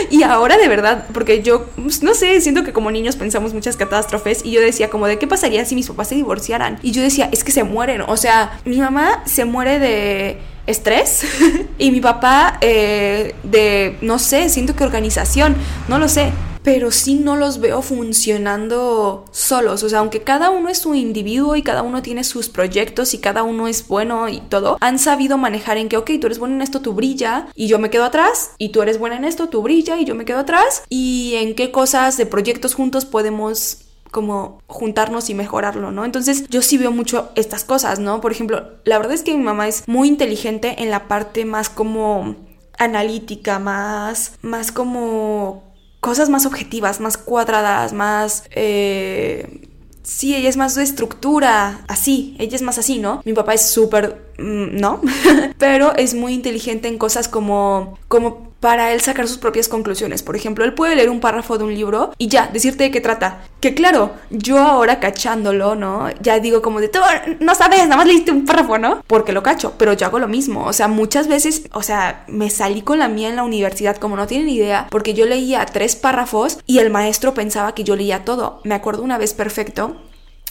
y ahora de verdad, porque yo, pues, no sé, siento que como niños pensamos muchas catástrofes y yo decía como de qué pasaría si mis papás se divorciaran. Y yo decía, es que se mueren. O sea, mi mamá se muere de estrés. Y mi papá eh, de, no sé, siento que organización, no lo sé. Pero sí no los veo funcionando solos. O sea, aunque cada uno es un individuo y cada uno tiene sus proyectos y cada uno es bueno y todo, han sabido manejar en que, ok, tú eres bueno en esto, tú brilla y yo me quedo atrás, y tú eres buena en esto, tú brilla y yo me quedo atrás, y en qué cosas de proyectos juntos podemos como juntarnos y mejorarlo, ¿no? Entonces yo sí veo mucho estas cosas, ¿no? Por ejemplo, la verdad es que mi mamá es muy inteligente en la parte más como analítica, más, más como cosas más objetivas, más cuadradas, más... Eh, sí, ella es más de estructura, así, ella es más así, ¿no? Mi papá es súper, mm, ¿no? Pero es muy inteligente en cosas como, como para él sacar sus propias conclusiones. Por ejemplo, él puede leer un párrafo de un libro y ya, decirte de qué trata. Que claro, yo ahora cachándolo, ¿no? Ya digo como de, tú no sabes, nada más leíste un párrafo, ¿no? Porque lo cacho, pero yo hago lo mismo. O sea, muchas veces, o sea, me salí con la mía en la universidad, como no tienen idea, porque yo leía tres párrafos y el maestro pensaba que yo leía todo. Me acuerdo una vez perfecto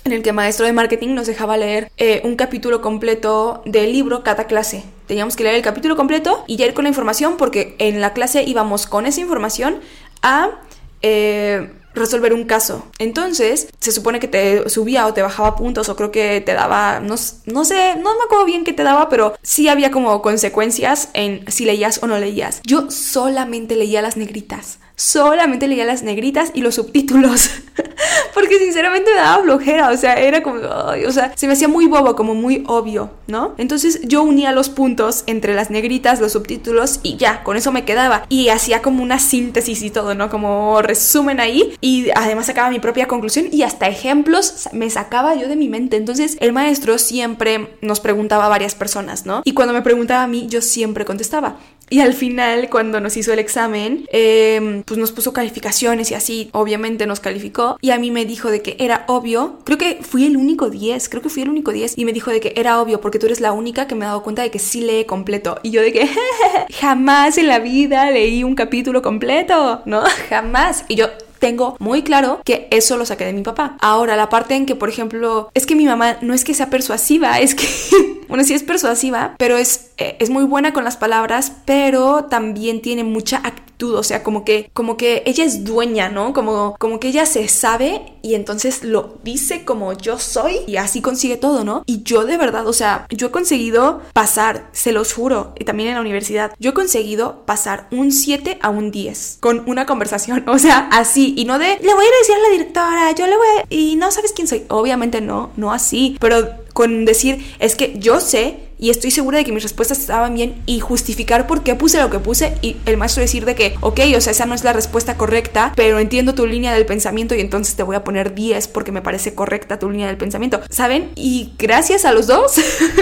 en el que el maestro de marketing nos dejaba leer eh, un capítulo completo del libro cada clase. Teníamos que leer el capítulo completo y ya ir con la información porque en la clase íbamos con esa información a... Eh, resolver un caso. Entonces, se supone que te subía o te bajaba puntos o creo que te daba, no, no sé, no me acuerdo bien qué te daba, pero sí había como consecuencias en si leías o no leías. Yo solamente leía las negritas solamente leía las negritas y los subtítulos. Porque sinceramente me daba flojera, o sea, era como, o sea, se me hacía muy bobo, como muy obvio, ¿no? Entonces yo unía los puntos entre las negritas, los subtítulos y ya, con eso me quedaba. Y hacía como una síntesis y todo, ¿no? Como resumen ahí y además sacaba mi propia conclusión y hasta ejemplos me sacaba yo de mi mente. Entonces el maestro siempre nos preguntaba a varias personas, ¿no? Y cuando me preguntaba a mí, yo siempre contestaba. Y al final, cuando nos hizo el examen, em, pues nos puso calificaciones y así, obviamente nos calificó. Y a mí me dijo de que era obvio, creo que fui el único 10, creo que fui el único 10. Y me dijo de que era obvio porque tú eres la única que me ha dado cuenta de que sí lee completo. Y yo de que jamás en la vida leí un capítulo completo, ¿no? Jamás. Y yo, tengo muy claro que eso lo saqué de mi papá. Ahora, la parte en que, por ejemplo, es que mi mamá no es que sea persuasiva, es que, bueno, sí es persuasiva, pero es, eh, es muy buena con las palabras, pero también tiene mucha actitud, o sea, como que, como que ella es dueña, ¿no? Como, como que ella se sabe y entonces lo dice como yo soy y así consigue todo, ¿no? Y yo de verdad, o sea, yo he conseguido pasar, se los juro, y también en la universidad, yo he conseguido pasar un 7 a un 10 con una conversación, o sea, así y no de, le voy a decir a la directora, yo le voy a... y no sabes quién soy. Obviamente no, no así, pero con decir, es que yo sé y estoy segura de que mis respuestas estaban bien y justificar por qué puse lo que puse y el maestro decir de que, ok, o sea, esa no es la respuesta correcta, pero entiendo tu línea del pensamiento y entonces te voy a poner 10 porque me parece correcta tu línea del pensamiento, ¿saben? Y gracias a los dos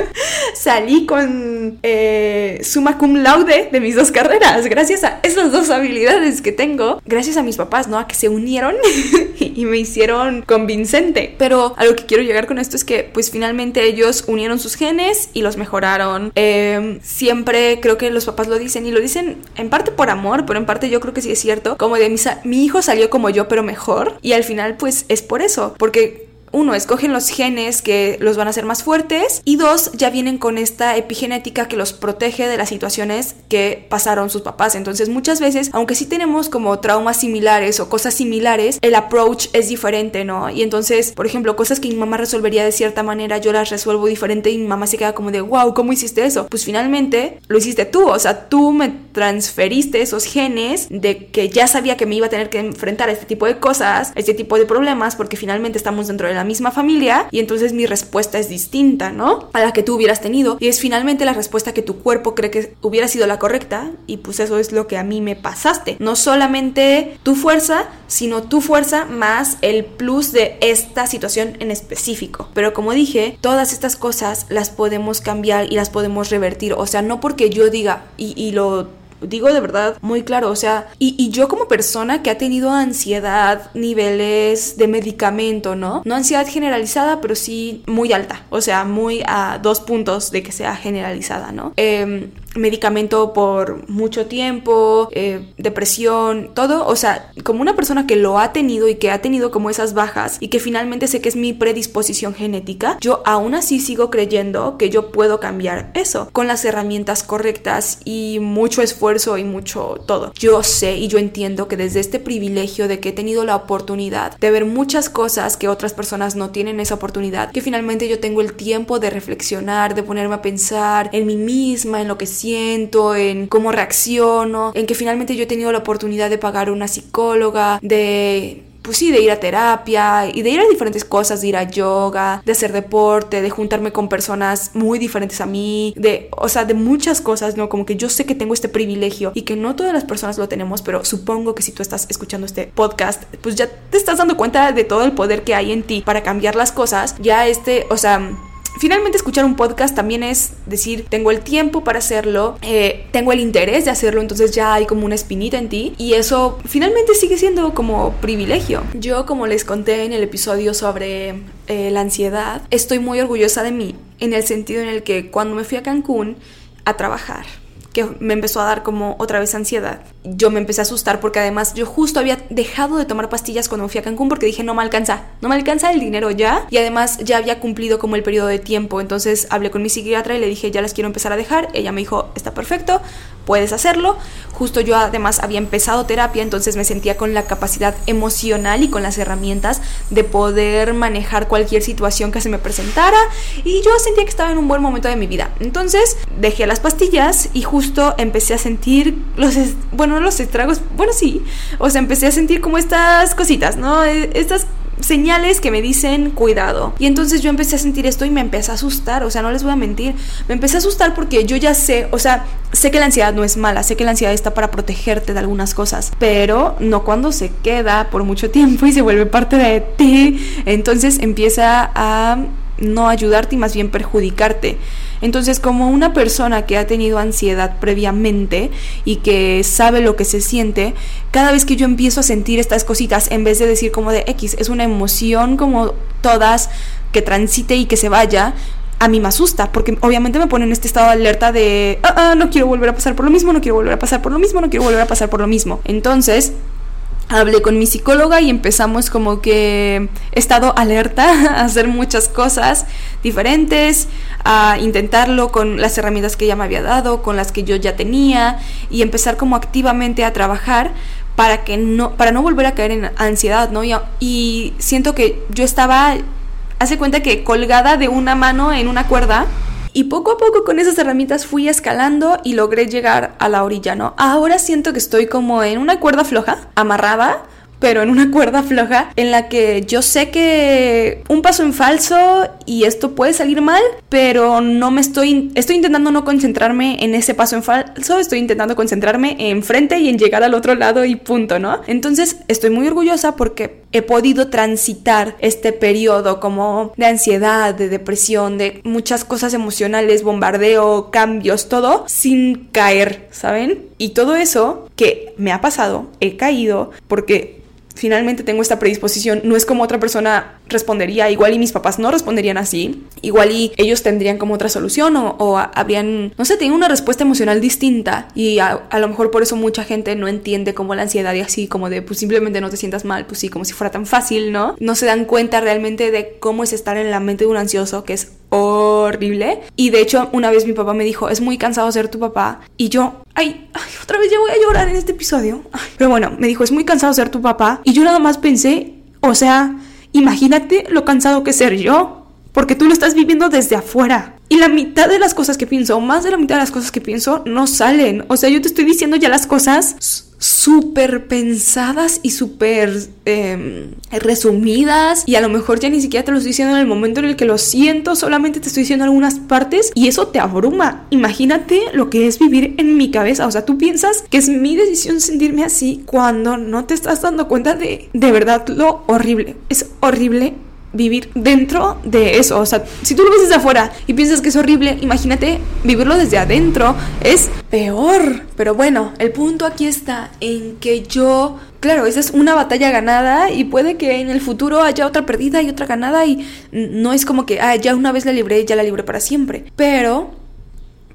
salí con eh, summa cum laude de mis dos carreras, gracias a esas dos habilidades que tengo, gracias a mis papás, ¿no? A que se unieron y me hicieron convincente. Pero a lo que quiero llegar con esto es que pues finalmente ellos unieron sus genes y los mejoraron. Em, siempre creo que los papás lo dicen y lo dicen en parte por amor, pero en parte yo creo que sí es cierto. Como de mi, mi hijo salió como yo, pero mejor. Y al final pues es por eso, porque uno, escogen los genes que los van a hacer más fuertes y dos, ya vienen con esta epigenética que los protege de las situaciones que pasaron sus papás. Entonces muchas veces, aunque sí tenemos como traumas similares o cosas similares, el approach es diferente, ¿no? Y entonces, por ejemplo, cosas que mi mamá resolvería de cierta manera, yo las resuelvo diferente y mi mamá se queda como de, wow, ¿cómo hiciste eso? Pues finalmente lo hiciste tú, o sea, tú me transferiste esos genes de que ya sabía que me iba a tener que enfrentar a este tipo de cosas, a este tipo de problemas, porque finalmente estamos dentro de la misma familia y entonces mi respuesta es distinta, ¿no? A la que tú hubieras tenido y es finalmente la respuesta que tu cuerpo cree que hubiera sido la correcta y pues eso es lo que a mí me pasaste. No solamente tu fuerza, sino tu fuerza más el plus de esta situación en específico. Pero como dije, todas estas cosas las podemos cambiar y las podemos revertir. O sea, no porque yo diga y lo digo de verdad muy claro, o sea, y, yo como persona que ha tenido ansiedad, niveles de medicamento, ¿no? No ansiedad generalizada, pero sí muy alta, o sea, muy a dos puntos de que sea generalizada, ¿no? Eh, medicamento por mucho tiempo, eh, depresión, todo, o sea, como una persona que lo ha tenido y que ha tenido como esas bajas y que finalmente sé que es mi predisposición genética, yo aún así sigo creyendo que yo puedo cambiar eso con las herramientas correctas y mucho esfuerzo y mucho todo. Yo sé y yo entiendo que desde este privilegio de que he tenido la oportunidad de ver muchas cosas que otras personas no tienen esa oportunidad, que finalmente yo tengo el tiempo de reflexionar, de ponerme a pensar en mí misma, en lo que siento, en cómo reacciono, en que finalmente yo he tenido la oportunidad de pagar una psicóloga, de pues sí, de ir a terapia y de ir a diferentes cosas, de ir a yoga, de hacer deporte, de juntarme con personas muy diferentes a mí, de, o sea, de muchas cosas, ¿no? Como que yo sé que tengo este privilegio y que no todas las personas lo tenemos, pero supongo que si tú estás escuchando este podcast, pues ya te estás dando cuenta de todo el poder que hay en ti para cambiar las cosas. Ya este, o sea Finalmente escuchar un podcast también es decir, tengo el tiempo para hacerlo, eh, tengo el interés de hacerlo, entonces ya hay como una espinita en ti y eso finalmente sigue siendo como privilegio. Yo como les conté en el episodio sobre eh, la ansiedad, estoy muy orgullosa de mí en el sentido en el que cuando me fui a Cancún a trabajar, que me empezó a dar como otra vez ansiedad. Yo me empecé a asustar porque además yo justo había dejado de tomar pastillas cuando fui a Cancún porque dije no me alcanza, no me alcanza el dinero ya y además ya había cumplido como el periodo de tiempo. Entonces hablé con mi psiquiatra y le dije ya las quiero empezar a dejar. Ella me dijo está perfecto, puedes hacerlo. Justo yo además había empezado terapia, entonces me sentía con la capacidad emocional y con las herramientas de poder manejar cualquier situación que se me presentara y yo sentía que estaba en un buen momento de mi vida. Entonces dejé las pastillas y justo empecé a sentir los, bueno, no los estragos, bueno sí, o sea, empecé a sentir como estas cositas, ¿no? E, estas señales que me dicen cuidado. Y entonces yo empecé a sentir esto y me empecé a asustar, o sea, no les voy a mentir, me empecé a asustar porque yo ya sé, o sea, sé que la ansiedad no es mala, sé que la ansiedad está para protegerte de algunas cosas, pero no cuando se queda por mucho tiempo y se vuelve parte de ti, entonces empieza a no ayudarte y más bien perjudicarte. Entonces, como una persona que ha tenido ansiedad previamente y que sabe lo que se siente, cada vez que yo empiezo a sentir estas cositas, en vez de decir como de X, es una emoción como todas que transite y que se vaya, a mí me asusta, porque obviamente me pone en este estado de alerta de, ah, ah, no quiero volver a pasar por lo mismo, no quiero volver a pasar por lo mismo, no quiero volver a pasar por lo mismo. Entonces, hablé con mi psicóloga y empezamos como que he estado alerta a hacer muchas cosas diferentes, a intentarlo con las herramientas que ella me había dado, con las que yo ya tenía y empezar como activamente a trabajar para que no para no volver a caer en ansiedad, ¿no? Y, y siento que yo estaba hace cuenta que colgada de una mano en una cuerda y poco a poco con esas herramientas fui escalando y logré llegar a la orilla, ¿no? Ahora siento que estoy como en una cuerda floja, amarrada, pero en una cuerda floja en la que yo sé que un paso en falso y esto puede salir mal, pero no me estoy estoy intentando no concentrarme en ese paso en falso, estoy intentando concentrarme en frente y en llegar al otro lado y punto, ¿no? Entonces, estoy muy orgullosa porque he podido transitar este periodo como de ansiedad, de depresión, de muchas cosas emocionales, bombardeo, cambios, todo sin caer, ¿saben? Y todo eso que me ha pasado, he caído porque finalmente tengo esta predisposición, no es como otra persona respondería, igual y mis papás no responderían así, igual y ellos tendrían como otra solución o, habrían, no sé, tienen una respuesta emocional distinta y a, lo mejor por eso mucha gente no entiende como la ansiedad y así como de pues simplemente no te sientas mal, pues sí, como si fuera tan fácil, ¿no? No se dan cuenta realmente de cómo es estar en la mente de un ansioso, que es horrible. Y de hecho, una vez mi papá me dijo, es muy cansado ser tu papá. Y yo, ay, ay otra vez ya voy a llorar en este episodio. Pero bueno, me dijo, es muy cansado ser tu papá. Y yo nada más pensé, o sea, imagínate lo cansado que ser yo. Porque tú lo estás viviendo desde afuera. Y la mitad de las cosas que pienso, más de la mitad de las cosas que pienso, no salen. O sea, yo te estoy diciendo ya las cosas súper pensadas y súper em, resumidas y a lo mejor ya ni siquiera te lo estoy diciendo en el momento en el que lo siento, solamente te estoy diciendo algunas partes y eso te abruma. Imagínate lo que es vivir en mi cabeza, o sea, tú piensas que es mi decisión sentirme así cuando no te estás dando cuenta de de verdad lo horrible. Es horrible vivir dentro de eso. O sea, si tú lo ves desde afuera y piensas que es horrible, imagínate vivirlo desde adentro. Es peor. Pero bueno, el punto aquí está en que yo, claro, esa es una batalla ganada y puede que en el futuro haya otra perdida y otra ganada y no es como que, ah, ya una vez la libré, ya la libré para siempre. Pero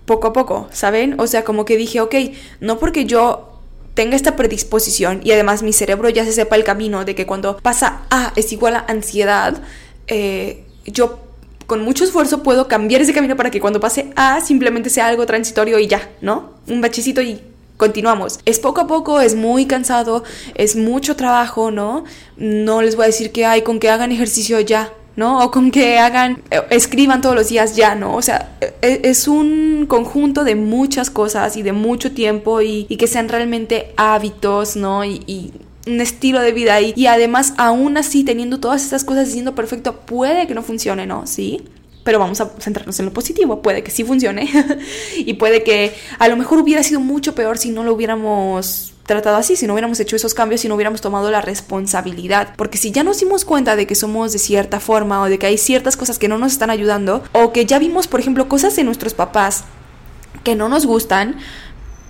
poco a poco, ¿saben? O sea, como que dije, ok, no porque yo tenga esta predisposición y además mi cerebro ya se sepa el camino de que cuando pasa A es igual a ansiedad, eh, yo con mucho esfuerzo puedo cambiar ese camino para que cuando pase A simplemente sea algo transitorio y ya, ¿no? Un bachecito y continuamos. Es poco a poco, es muy cansado, es mucho trabajo, ¿no? No les voy a decir que hay con que hagan ejercicio ya. ¿No? O con que hagan, eh, escriban todos los días ya, ¿no? O sea, e, es un conjunto de muchas cosas y de mucho tiempo y, que sean realmente hábitos, ¿no? Y, un estilo de vida y, y además aún así teniendo todas estas cosas siendo perfecto puede que no funcione, ¿no? Sí pero vamos a centrarnos en lo positivo. Puede que sí funcione y puede que a lo mejor hubiera sido mucho peor si no lo hubiéramos tratado así, si no hubiéramos hecho esos cambios, si no hubiéramos tomado la responsabilidad. Porque si ya nos dimos cuenta de que somos de cierta forma o de que hay ciertas cosas que no nos están ayudando, o que ya vimos, por ejemplo, cosas de nuestros papás que no nos gustan,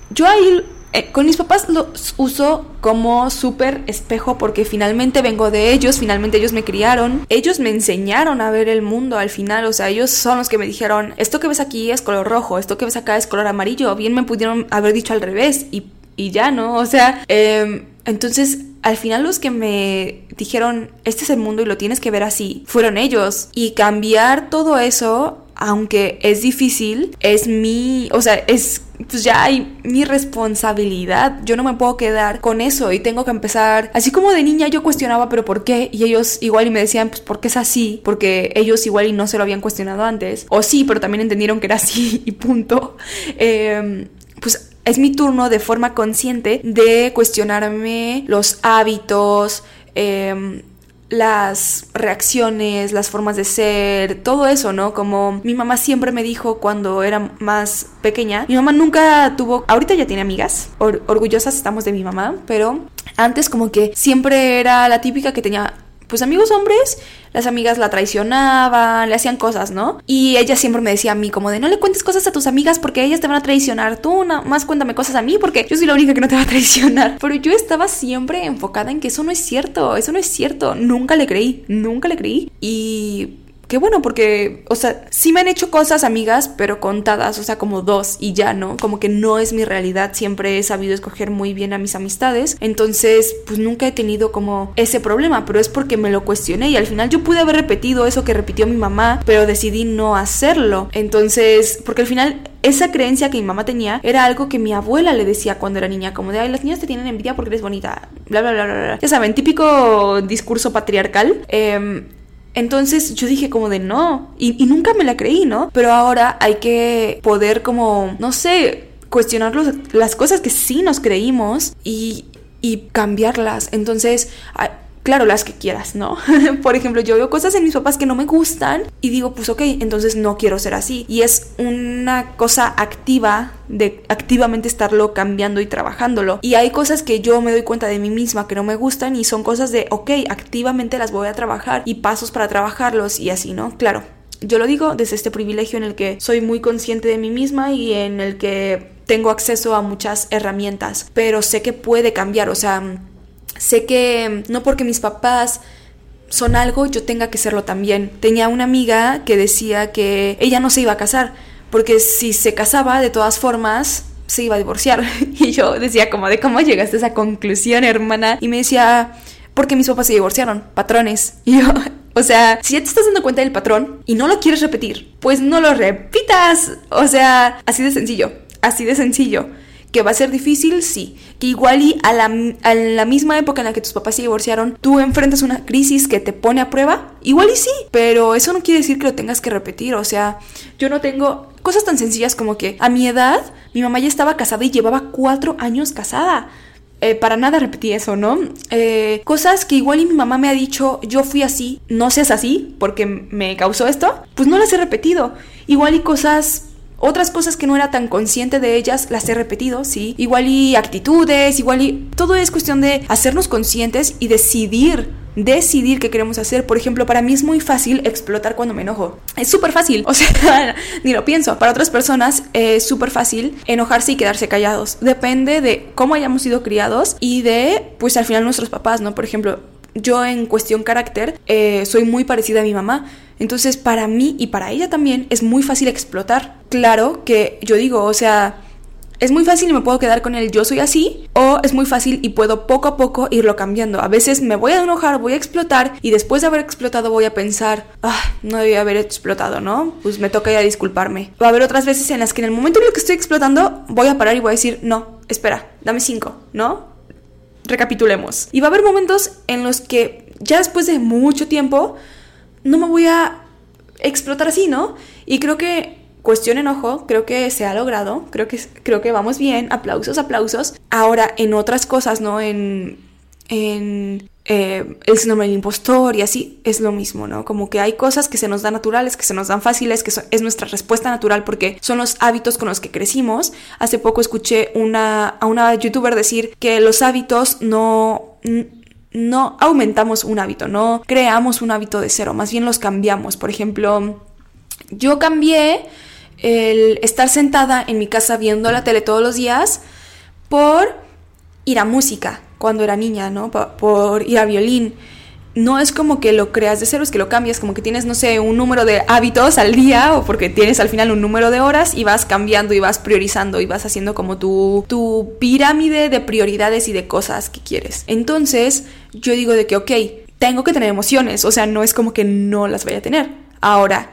yo ahí eh, con mis papás los uso como súper espejo porque finalmente vengo de ellos, finalmente ellos me criaron, ellos me enseñaron a ver el mundo al final, o sea, ellos son los que me dijeron, esto que ves aquí es color rojo, esto que ves acá es color amarillo, bien me pudieron haber dicho al revés y y ya, ¿no? O sea, em, entonces al final los que me dijeron, este es el mundo y lo tienes que ver así, fueron ellos. Y cambiar todo eso, aunque es difícil, es mi, o sea, es pues ya hay mi responsabilidad. Yo no me puedo quedar con eso y tengo que empezar. Así como de niña yo cuestionaba, pero ¿por qué? Y ellos igual y me decían, pues porque es así, porque ellos igual y no se lo habían cuestionado antes. O sí, pero también entendieron que era así y punto. Eh, pues es mi turno de forma consciente de cuestionarme los hábitos, em, las reacciones, las formas de ser, todo eso, ¿no? Como mi mamá siempre me dijo cuando era más pequeña, mi mamá nunca tuvo, ahorita ya tiene amigas, orgullosas estamos de mi mamá, pero antes como que siempre era la típica que tenía pues amigos hombres, las amigas la traicionaban, le hacían cosas, ¿no? Y ella siempre me decía a mí como de no le cuentes cosas a tus amigas porque ellas te van a traicionar, tú nada más cuéntame cosas a mí porque yo soy la única que no te va a traicionar. Pero yo estaba siempre enfocada en que eso no es cierto, eso no es cierto, nunca le creí, nunca le creí. Y Qué bueno, porque, o sea, sí me han hecho cosas, amigas, pero contadas, o sea, como dos y ya, ¿no? Como que no es mi realidad, siempre he sabido escoger muy bien a mis amistades, entonces, pues nunca he tenido como ese problema, pero es porque me lo cuestioné y al final yo pude haber repetido eso que repitió mi mamá, pero decidí no hacerlo. Entonces, porque al final esa creencia que mi mamá tenía era algo que mi abuela le decía cuando era niña, como de, ay, las niñas te tienen envidia porque eres bonita, bla, bla, bla, bla. Ya saben, típico discurso patriarcal. Eh, entonces yo dije como de no, y, nunca me la creí, ¿no? Pero ahora hay que poder como, no sé, cuestionar las cosas que sí nos creímos y, y cambiarlas. Entonces claro, las que quieras, ¿no? Por ejemplo, yo veo cosas en mis papás que no me gustan y digo, pues ok, entonces no quiero ser así. Y es una cosa activa de activamente estarlo cambiando y trabajándolo. Y hay cosas que yo me doy cuenta de mí misma que no me gustan y son cosas de, ok, activamente las voy a trabajar y pasos para trabajarlos y así, ¿no? Claro. Yo lo digo desde este privilegio en el que soy muy consciente de mí misma y en el que tengo acceso a muchas herramientas, pero sé que puede cambiar, o sea, Sé que no porque mis papás son algo, yo tenga que serlo también. Tenía una amiga que decía que ella no se iba a casar, porque si se casaba, de todas formas, se iba a divorciar. Y yo decía como de cómo llegaste a esa conclusión, hermana. Y me decía, porque mis papás se divorciaron, patrones. Y yo, o sea, si ya te estás dando cuenta del patrón y no lo quieres repetir, pues no lo repitas. O sea, así de sencillo, así de sencillo. ¿Que va a ser difícil? Sí. Que igual y a la, a la, misma época en la que tus papás se divorciaron, tú enfrentas una crisis que te pone a prueba. Igual y sí, pero eso no quiere decir que lo tengas que repetir. O sea, yo no tengo cosas tan sencillas como que a mi edad mi mamá ya estaba casada y llevaba cuatro años casada. eh, para nada repetí eso, ¿no? Eh, cosas que igual y mi mamá me ha dicho, yo fui así, no seas así, porque me causó esto, pues no las he repetido. Igual y cosas otras cosas que no era tan consciente de ellas las he repetido, sí. Igual y actitudes, igual y... Todo es cuestión de hacernos conscientes y decidir decidir qué queremos hacer. Por ejemplo, para mí es muy fácil explotar cuando me enojo. Es súper fácil, o sea, ni lo pienso. Para otras personas es súper fácil enojarse y quedarse callados. Depende de cómo hayamos sido criados y de, pues al final nuestros papás, ¿no? Por ejemplo, yo en cuestión carácter eh, soy muy parecida a mi mamá. Entonces, para mí y para ella también es muy fácil explotar. Claro que yo digo, o sea, es muy fácil y me puedo quedar con el yo soy así, o es muy fácil y puedo poco a poco irlo cambiando. A veces me voy a enojar, voy a explotar, y después de haber explotado voy a pensar, ah, no debía haber explotado, ¿no? Pues me toca ya disculparme. Va a haber otras veces en las que en el momento en el que estoy explotando, voy a parar y voy a decir, no, espera, dame cinco, ¿no? Recapitulemos. Y va a haber momentos en los que ya después de mucho tiempo, no me voy a explotar así, ¿no? Y creo que cuestión enojo, creo que se ha logrado, creo que, creo que vamos bien, aplausos, aplausos. Ahora, en otras cosas, ¿no? En, en eh, el síndrome del impostor y así es lo mismo, ¿no? Como que hay cosas que se nos dan naturales, que se nos dan fáciles, que es nuestra respuesta natural porque son los hábitos con los que crecimos. Hace poco escuché una, a una youtuber decir que los hábitos no no aumentamos un hábito, no creamos un hábito de cero, más bien los cambiamos. Por ejemplo, yo cambié el estar sentada en mi casa viendo la tele todos los días por ir a música cuando era niña, ¿no? Por, ir a violín no es como que lo creas de cero, es que lo cambias, como que tienes, no sé, un número de hábitos al día o porque tienes al final un número de horas y vas cambiando y vas priorizando y vas haciendo como tu, tu pirámide de prioridades y de cosas que quieres. Entonces, yo digo de que, ok, tengo que tener emociones, o sea, no es como que no las vaya a tener. Ahora,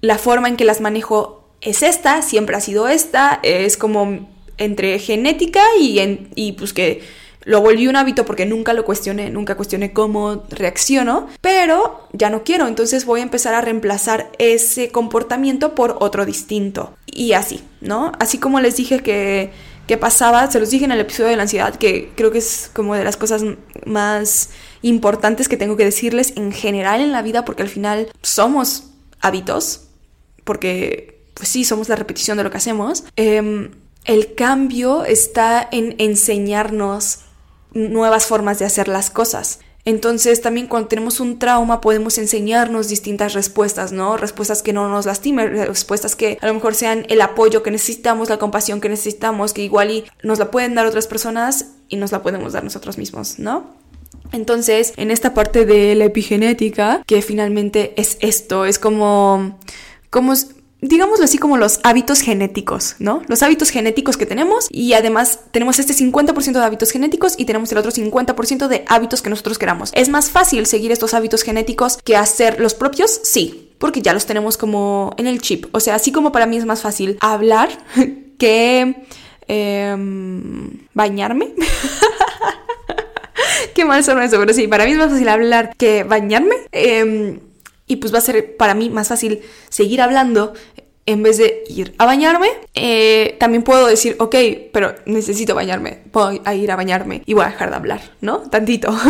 la forma en que las manejo es esta, siempre ha sido esta, es como entre genética y, en, y pues que lo volví un hábito porque nunca lo cuestioné, nunca cuestioné cómo reacciono, pero ya no quiero, entonces voy a empezar a reemplazar ese comportamiento por otro distinto. Y así, ¿no? Así como les dije que, que pasaba, se los dije en el episodio de la ansiedad, que creo que es como de las cosas más importantes que tengo que decirles en general en la vida, porque al final somos hábitos, porque pues sí, somos la repetición de lo que hacemos. Em, el cambio está en enseñarnos nuevas formas de hacer las cosas. Entonces también cuando tenemos un trauma podemos enseñarnos distintas respuestas, ¿no? Respuestas que no nos lastimen, respuestas que a lo mejor sean el apoyo que necesitamos, la compasión que necesitamos, que igual y nos la pueden dar otras personas y nos la podemos dar nosotros mismos, ¿no? Entonces, en esta parte de la epigenética, que finalmente es esto, es como, como digámoslo así como los hábitos genéticos, ¿no? Los hábitos genéticos que tenemos y además tenemos este 50% de hábitos genéticos y tenemos el otro 50% de hábitos que nosotros queramos. ¿Es más fácil seguir estos hábitos genéticos que hacer los propios? Sí, porque ya los tenemos como en el chip. O sea, así como para mí es más fácil hablar que em, bañarme. Qué mal son eso, pero sí, para mí es más fácil hablar que bañarme. Eh, y pues va a ser para mí más fácil seguir hablando en vez de ir a bañarme. Eh, también puedo decir, ok, pero necesito bañarme, voy a ir a bañarme y voy a dejar de hablar, ¿no? Tantito.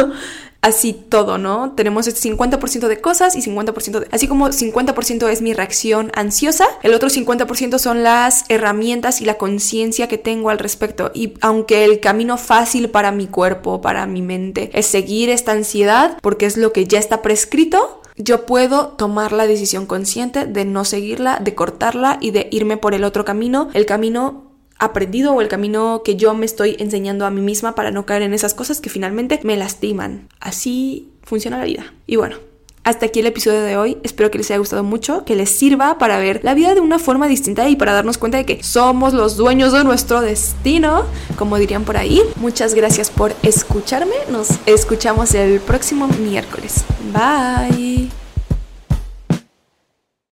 Así todo, ¿no? Tenemos este 50% de cosas y 50% de... Así como 50% es mi reacción ansiosa, el otro 50% son las herramientas y la conciencia que tengo al respecto. Y aunque el camino fácil para mi cuerpo, para mi mente, es seguir esta ansiedad, porque es lo que ya está prescrito, yo puedo tomar la decisión consciente de no seguirla, de cortarla y de irme por el otro camino, el camino aprendido o el camino que yo me estoy enseñando a mí misma para no caer en esas cosas que finalmente me lastiman. Así funciona la vida. Y bueno, hasta aquí el episodio de hoy. Espero que les haya gustado mucho, que les sirva para ver la vida de una forma distinta y para darnos cuenta de que somos los dueños de nuestro destino, como dirían por ahí. Muchas gracias por escucharme. Nos escuchamos el próximo miércoles. Bye.